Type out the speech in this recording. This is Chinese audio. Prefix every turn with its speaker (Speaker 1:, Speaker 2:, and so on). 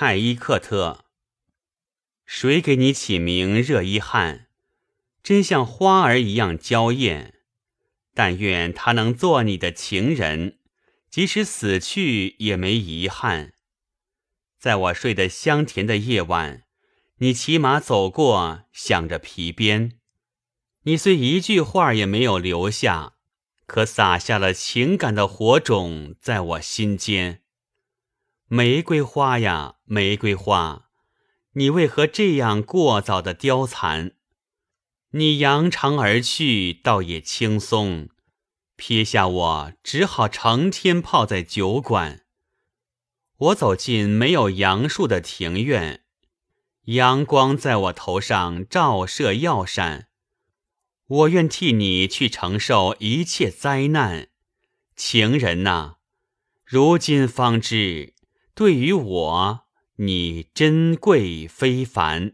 Speaker 1: 泰伊克特。谁给你起名热依汗？真像花儿一样娇艳。但愿他能做你的情人，即使死去也没遗憾。在我睡得香甜的夜晚，你骑马走过，响着皮鞭。你虽一句话也没有留下，可撒下了情感的火种在我心间。玫瑰花呀，玫瑰花，你为何这样过早的凋残？你扬长而去，倒也轻松，撇下我，只好成天泡在酒馆。我走进没有杨树的庭院，阳光在我头上照射耀闪。我愿替你去承受一切灾难，情人呐，如今方知。对于我，你珍贵非凡。